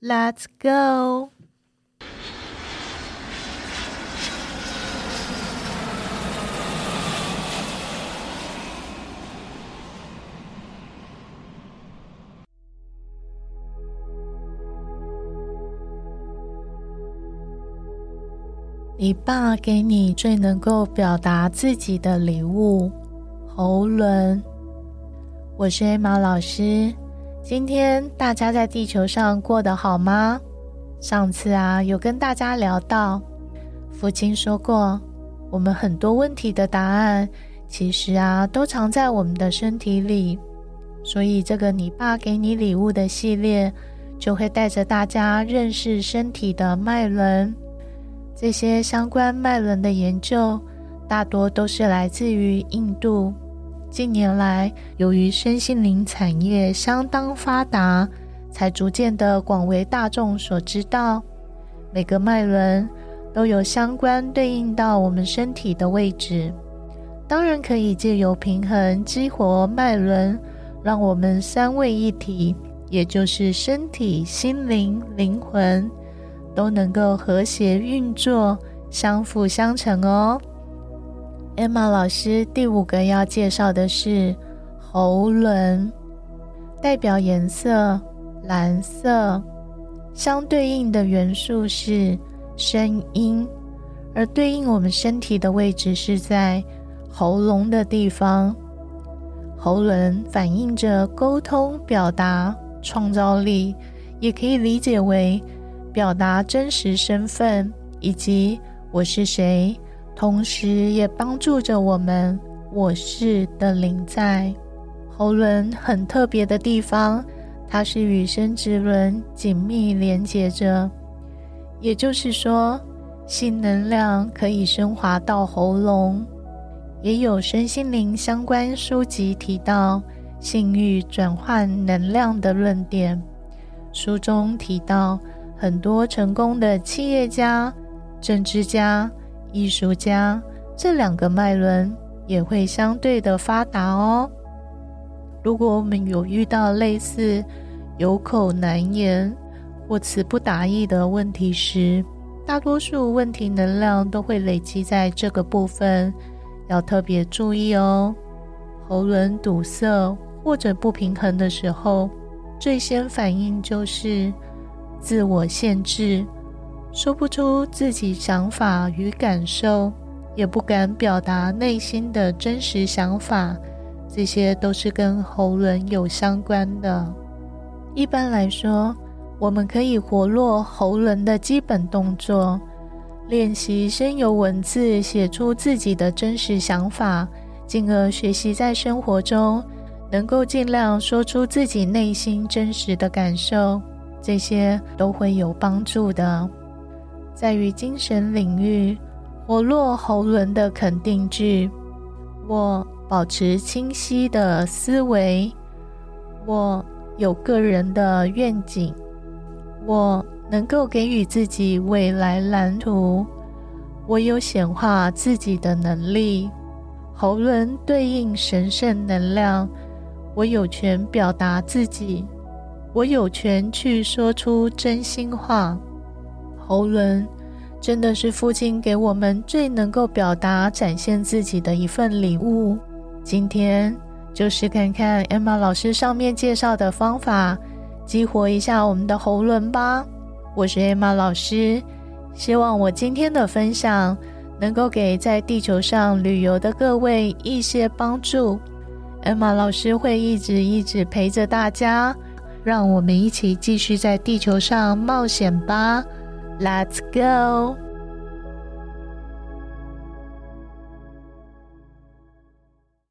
！Let's go！你爸给你最能够表达自己的礼物——喉轮。我是 Emma 老师。今天大家在地球上过得好吗？上次啊，有跟大家聊到，父亲说过，我们很多问题的答案，其实啊，都藏在我们的身体里。所以，这个你爸给你礼物的系列，就会带着大家认识身体的脉轮。这些相关脉轮的研究，大多都是来自于印度。近年来，由于身心灵产业相当发达，才逐渐的广为大众所知道。每个脉轮都有相关对应到我们身体的位置，当然可以借由平衡激活脉轮，让我们三位一体，也就是身体、心灵、灵魂，都能够和谐运作，相辅相成哦。Emma 老师第五个要介绍的是喉轮，代表颜色蓝色，相对应的元素是声音，而对应我们身体的位置是在喉咙的地方。喉轮反映着沟通、表达、创造力，也可以理解为表达真实身份以及我是谁。同时，也帮助着我们“我是”的灵在。喉轮很特别的地方，它是与生殖轮紧密连接着。也就是说，性能量可以升华到喉咙。也有身心灵相关书籍提到性欲转换能量的论点。书中提到，很多成功的企业家、政治家。艺术家这两个脉轮也会相对的发达哦。如果我们有遇到类似有口难言或词不达意的问题时，大多数问题能量都会累积在这个部分，要特别注意哦。喉轮堵塞或者不平衡的时候，最先反应就是自我限制。说不出自己想法与感受，也不敢表达内心的真实想法，这些都是跟喉轮有相关的。一般来说，我们可以活络喉轮的基本动作，练习先由文字写出自己的真实想法，进而学习在生活中能够尽量说出自己内心真实的感受，这些都会有帮助的。在于精神领域，活络喉轮的肯定句：我保持清晰的思维，我有个人的愿景，我能够给予自己未来蓝图，我有显化自己的能力。喉轮对应神圣能量，我有权表达自己，我有权去说出真心话。喉轮真的是父亲给我们最能够表达、展现自己的一份礼物。今天就试看看 Emma 老师上面介绍的方法，激活一下我们的喉轮吧。我是 Emma 老师，希望我今天的分享能够给在地球上旅游的各位一些帮助。Emma 老师会一直一直陪着大家，让我们一起继续在地球上冒险吧。Let's go!